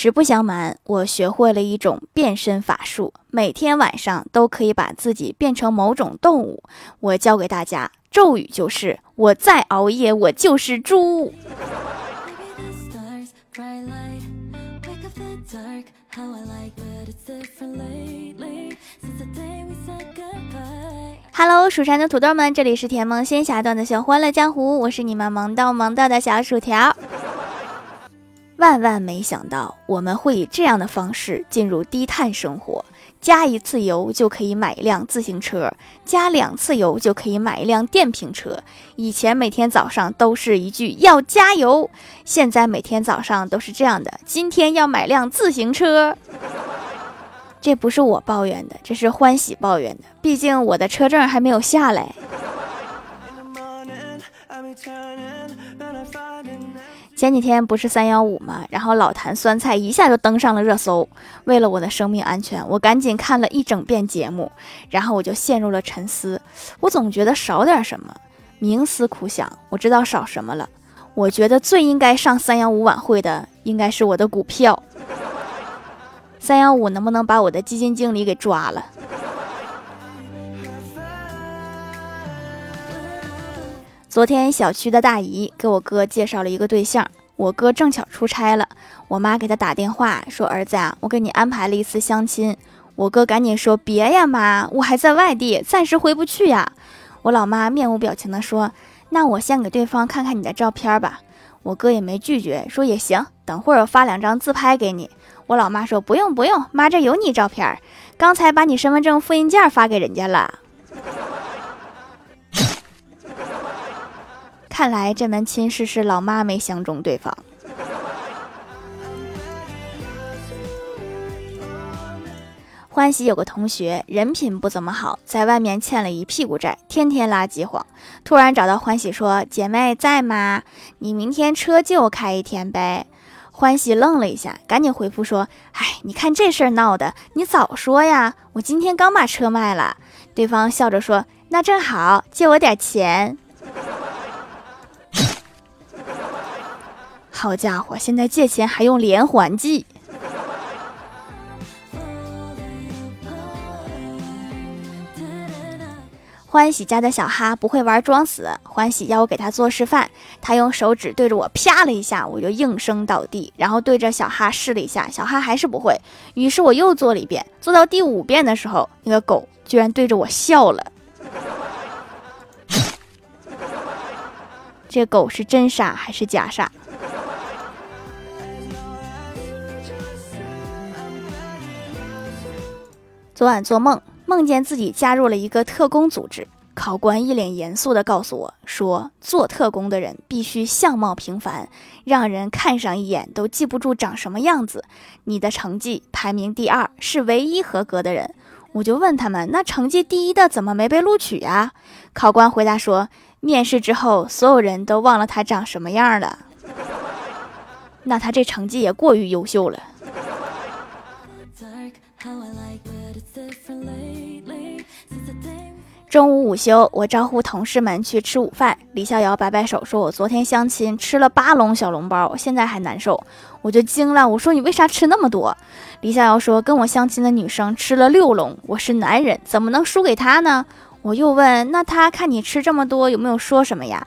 实不相瞒，我学会了一种变身法术，每天晚上都可以把自己变成某种动物。我教给大家咒语就是：我再熬夜，我就是猪。Hello，蜀山的土豆们，这里是甜萌仙侠段的小欢乐江湖，我是你们萌到萌到的小薯条。万万没想到，我们会以这样的方式进入低碳生活。加一次油就可以买一辆自行车，加两次油就可以买一辆电瓶车。以前每天早上都是一句要加油，现在每天早上都是这样的：今天要买辆自行车。这不是我抱怨的，这是欢喜抱怨的。毕竟我的车证还没有下来。前几天不是三幺五吗？然后老坛酸菜一下就登上了热搜。为了我的生命安全，我赶紧看了一整遍节目，然后我就陷入了沉思。我总觉得少点什么，冥思苦想，我知道少什么了。我觉得最应该上三幺五晚会的应该是我的股票。三幺五能不能把我的基金经理给抓了？昨天小区的大姨给我哥介绍了一个对象，我哥正巧出差了，我妈给他打电话说：“儿子啊，我给你安排了一次相亲。”我哥赶紧说：“别呀妈，我还在外地，暂时回不去呀。”我老妈面无表情的说：“那我先给对方看看你的照片吧。”我哥也没拒绝，说：“也行，等会儿我发两张自拍给你。”我老妈说：“不用不用，妈这有你照片，刚才把你身份证复印件发给人家了。”看来这门亲事是老妈没相中对方。欢喜有个同学人品不怎么好，在外面欠了一屁股债，天天拉饥荒。突然找到欢喜说：“姐妹在吗？你明天车借我开一天呗。”欢喜愣了一下，赶紧回复说：“哎，你看这事儿闹的，你早说呀！我今天刚把车卖了。”对方笑着说：“那正好，借我点钱。”好家伙，现在借钱还用连环计。欢喜家的小哈不会玩装死，欢喜要我给他做示范，他用手指对着我啪了一下，我就应声倒地，然后对着小哈试了一下，小哈还是不会，于是我又做了一遍，做到第五遍的时候，那个狗居然对着我笑了。这狗是真傻还是假傻？昨晚做梦，梦见自己加入了一个特工组织。考官一脸严肃地告诉我说：“做特工的人必须相貌平凡，让人看上一眼都记不住长什么样子。你的成绩排名第二，是唯一合格的人。”我就问他们：“那成绩第一的怎么没被录取呀？”考官回答说：“面试之后，所有人都忘了他长什么样了。那他这成绩也过于优秀了。”中午午休，我招呼同事们去吃午饭。李逍遥摆摆手说：“我昨天相亲吃了八笼小笼包，现在还难受。”我就惊了，我说：“你为啥吃那么多？”李逍遥说：“跟我相亲的女生吃了六笼，我是男人，怎么能输给她呢？”我又问：“那他看你吃这么多，有没有说什么呀？”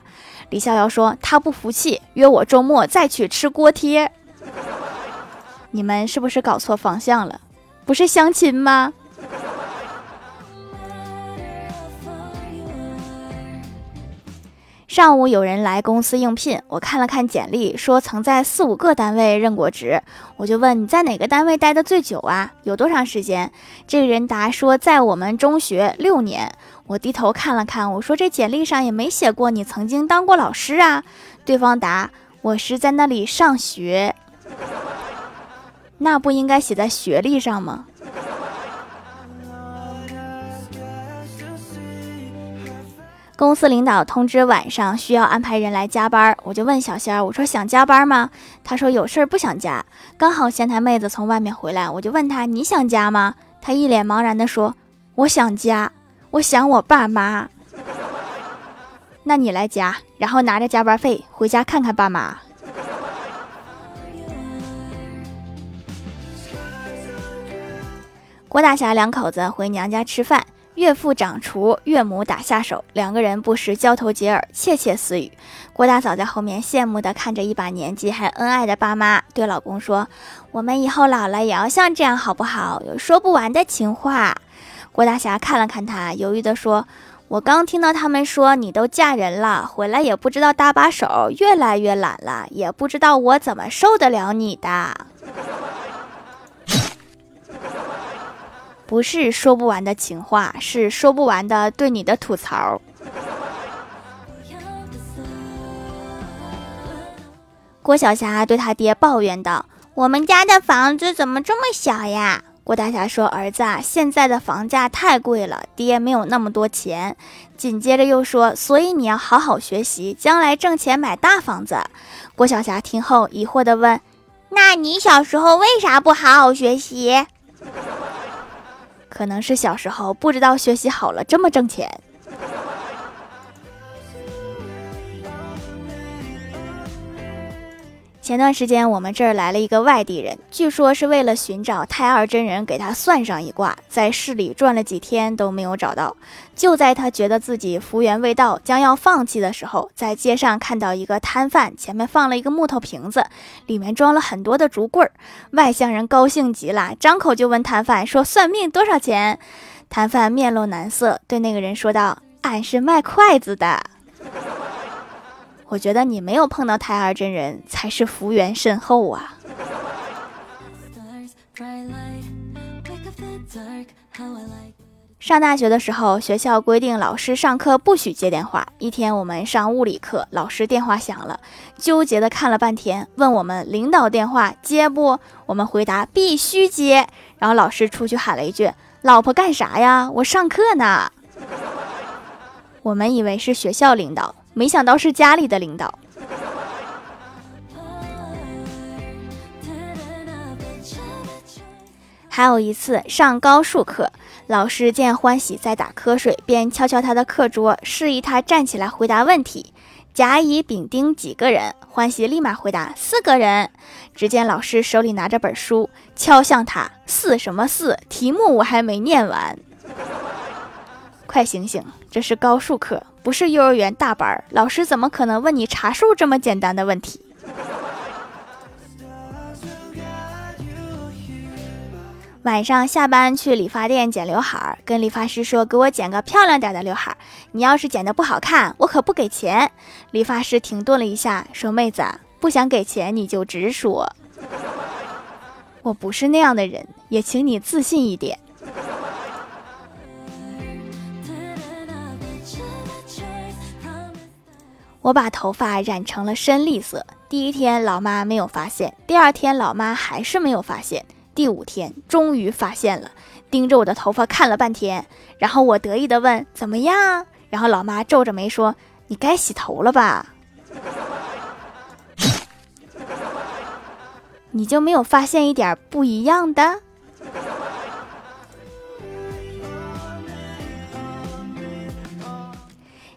李逍遥说：“他不服气，约我周末再去吃锅贴。” 你们是不是搞错方向了？不是相亲吗？上午有人来公司应聘，我看了看简历，说曾在四五个单位任过职，我就问你在哪个单位待的最久啊？有多长时间？这个人答说在我们中学六年。我低头看了看，我说这简历上也没写过你曾经当过老师啊。对方答我是在那里上学，那不应该写在学历上吗？公司领导通知晚上需要安排人来加班，我就问小仙儿，我说想加班吗？他说有事儿不想加。刚好前台妹子从外面回来，我就问他你想加吗？他一脸茫然的说我想加，我想我爸妈。那你来加，然后拿着加班费回家看看爸妈。郭大侠两口子回娘家吃饭，岳父掌厨，岳母打下手，两个人不时交头接耳，窃窃私语。郭大嫂在后面羡慕地看着一把年纪还恩爱的爸妈，对老公说：“我们以后老了也要像这样，好不好？有说不完的情话。”郭大侠看了看他，犹豫地说。我刚听到他们说你都嫁人了，回来也不知道搭把手，越来越懒了，也不知道我怎么受得了你的。不是说不完的情话，是说不完的对你的吐槽。郭晓霞对他爹抱怨道：“我们家的房子怎么这么小呀？”郭大侠说：“儿子啊，现在的房价太贵了，爹没有那么多钱。”紧接着又说：“所以你要好好学习，将来挣钱买大房子。”郭晓霞听后疑惑地问：“那你小时候为啥不好好学习？”可能是小时候不知道学习好了这么挣钱。前段时间我们这儿来了一个外地人，据说是为了寻找太二真人给他算上一卦，在市里转了几天都没有找到。就在他觉得自己福缘未到，将要放弃的时候，在街上看到一个摊贩前面放了一个木头瓶子，里面装了很多的竹棍儿。外乡人高兴极了，张口就问摊贩说：“算命多少钱？”摊贩面露难色，对那个人说道：“俺是卖筷子的。”我觉得你没有碰到太二真人才是福缘深厚啊！上大学的时候，学校规定老师上课不许接电话。一天我们上物理课，老师电话响了，纠结的看了半天，问我们领导电话接不？我们回答必须接。然后老师出去喊了一句：“老婆干啥呀？我上课呢。”我们以为是学校领导。没想到是家里的领导。还有一次上高数课，老师见欢喜在打瞌睡，便敲敲他的课桌，示意他站起来回答问题。甲、乙、丙、丁几个人？欢喜立马回答四个人。只见老师手里拿着本书，敲向他：四什么四？题目我还没念完。快醒醒，这是高数课。不是幼儿园大班，老师怎么可能问你查数这么简单的问题？晚上下班去理发店剪刘海，跟理发师说：“给我剪个漂亮点的刘海。你要是剪的不好看，我可不给钱。”理发师停顿了一下，说：“妹子，不想给钱你就直说。我不是那样的人，也请你自信一点。”我把头发染成了深绿色。第一天，老妈没有发现；第二天，老妈还是没有发现；第五天，终于发现了，盯着我的头发看了半天。然后我得意的问：“怎么样？”然后老妈皱着眉说：“你该洗头了吧？你就没有发现一点不一样的？”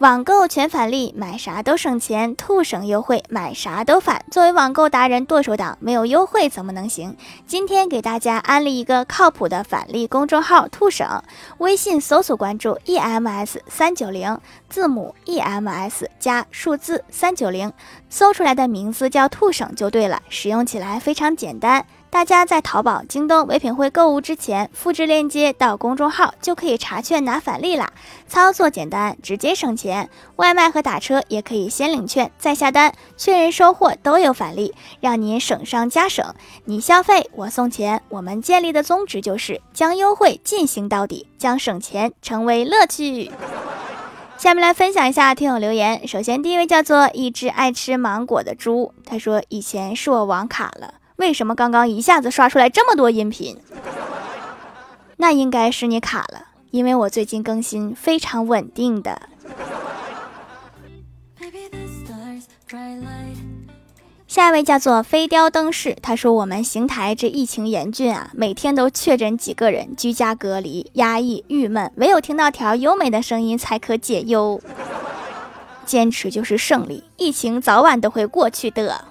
网购全返利，买啥都省钱，兔省优惠，买啥都返。作为网购达人剁手党，没有优惠怎么能行？今天给大家安利一个靠谱的返利公众号“兔省”，微信搜索关注 “ems 三九零”，字母 “ems” 加数字三九零，搜出来的名字叫“兔省”就对了，使用起来非常简单。大家在淘宝、京东、唯品会购物之前，复制链接到公众号就可以查券拿返利啦。操作简单，直接省钱。外卖和打车也可以先领券再下单，确认收货都有返利，让您省上加省。你消费我送钱，我们建立的宗旨就是将优惠进行到底，将省钱成为乐趣。下面来分享一下听友留言。首先，第一位叫做一只爱吃芒果的猪，他说：“以前是我网卡了。”为什么刚刚一下子刷出来这么多音频？那应该是你卡了，因为我最近更新非常稳定的。下一位叫做飞雕灯饰，他说我们邢台这疫情严峻啊，每天都确诊几个人，居家隔离，压抑郁闷，唯有听到条优美的声音才可解忧。坚持就是胜利，疫情早晚都会过去的。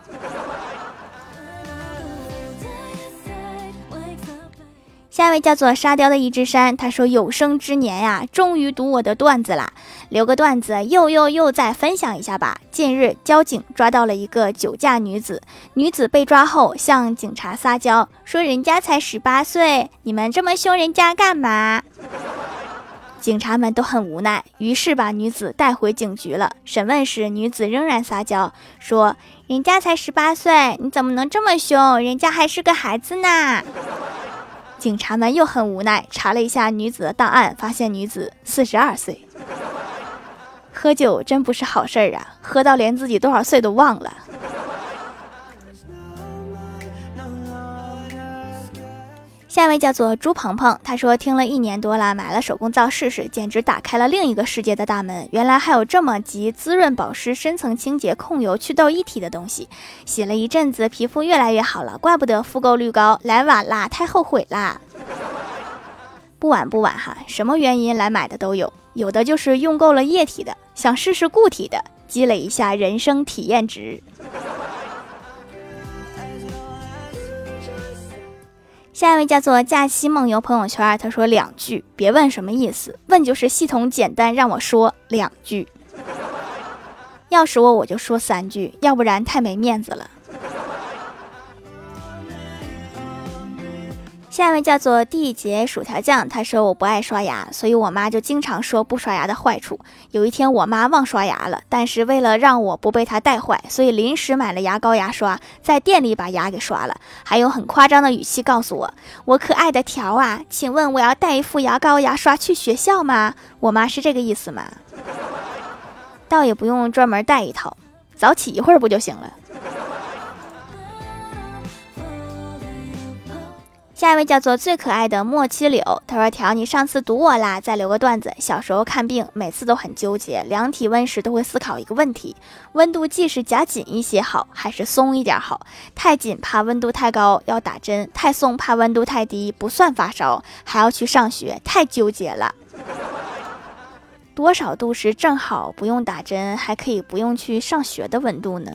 下一位叫做沙雕的一只山，他说：“有生之年呀，终于读我的段子啦！留个段子，又又又再分享一下吧。近日，交警抓到了一个酒驾女子，女子被抓后向警察撒娇，说人家才十八岁，你们这么凶人家干嘛？警察们都很无奈，于是把女子带回警局了。审问时，女子仍然撒娇，说人家才十八岁，你怎么能这么凶？人家还是个孩子呢。”警察们又很无奈，查了一下女子的档案，发现女子四十二岁。喝酒真不是好事儿啊，喝到连自己多少岁都忘了。下一位叫做朱鹏鹏，他说听了一年多了，买了手工皂试试，简直打开了另一个世界的大门。原来还有这么集滋润保湿、深层清洁、控油祛痘一体的东西。洗了一阵子，皮肤越来越好了，怪不得复购率高。来晚啦，太后悔啦！不晚不晚哈，什么原因来买的都有，有的就是用够了液体的，想试试固体的，积累一下人生体验值。下一位叫做假期梦游朋友圈，他说两句，别问什么意思，问就是系统简单让我说两句。要是我我就说三句，要不然太没面子了。下一位叫做地杰薯条酱，他说我不爱刷牙，所以我妈就经常说不刷牙的坏处。有一天我妈忘刷牙了，但是为了让我不被她带坏，所以临时买了牙膏牙刷，在店里把牙给刷了，还有很夸张的语气告诉我：“我可爱的条啊，请问我要带一副牙膏牙刷去学校吗？”我妈是这个意思吗？倒也不用专门带一套，早起一会儿不就行了。下一位叫做最可爱的莫七柳，他说：“条，你上次堵我啦，再留个段子。小时候看病，每次都很纠结，量体温时都会思考一个问题：温度计是夹紧一些好，还是松一点好？太紧怕温度太高要打针，太松怕温度太低不算发烧，还要去上学，太纠结了。多少度是正好不用打针，还可以不用去上学的温度呢？”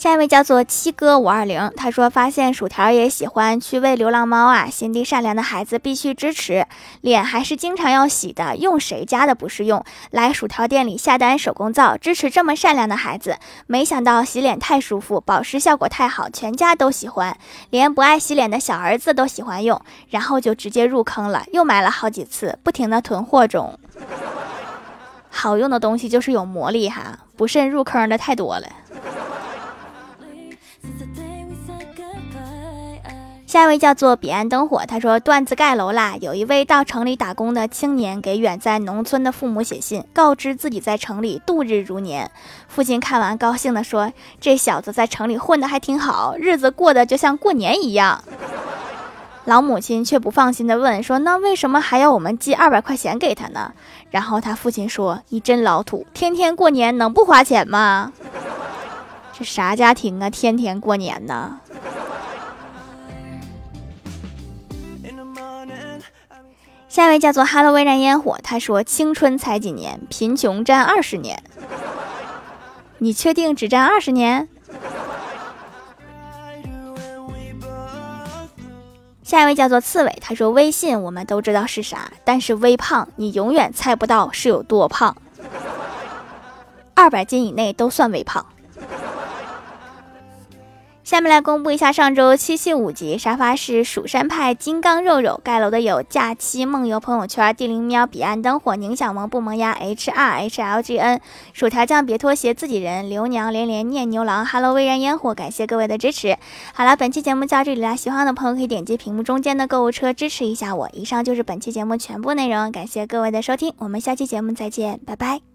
下一位叫做七哥五二零，他说发现薯条也喜欢去喂流浪猫啊，心地善良的孩子必须支持，脸还是经常要洗的，用谁家的不是用？来薯条店里下单手工皂，支持这么善良的孩子。没想到洗脸太舒服，保湿效果太好，全家都喜欢，连不爱洗脸的小儿子都喜欢用，然后就直接入坑了，又买了好几次，不停的囤货中。好用的东西就是有魔力哈，不慎入坑的太多了。下一位叫做彼岸灯火，他说段子盖楼啦。有一位到城里打工的青年给远在农村的父母写信，告知自己在城里度日如年。父亲看完高兴地说：“这小子在城里混得还挺好，日子过得就像过年一样。”老母亲却不放心地问说：“那为什么还要我们寄二百块钱给他呢？”然后他父亲说：“你真老土，天天过年能不花钱吗？这啥家庭啊，天天过年呢？”下一位叫做哈喽微燃烟火，他说：“青春才几年，贫穷占二十年。你确定只占二十年？”下一位叫做刺猬，他说：“微信我们都知道是啥，但是微胖你永远猜不到是有多胖，二百斤以内都算微胖。”下面来公布一下上周七七五级沙发是蜀山派金刚肉肉盖楼的有假期梦游朋友圈地灵喵彼岸灯火宁小萌不萌鸭 H R H L G N 薯条酱别拖鞋自己人刘娘连连念牛郎 Hello 微燃烟火感谢各位的支持。好了，本期节目就到这里啦，喜欢的朋友可以点击屏幕中间的购物车支持一下我。以上就是本期节目全部内容，感谢各位的收听，我们下期节目再见，拜拜。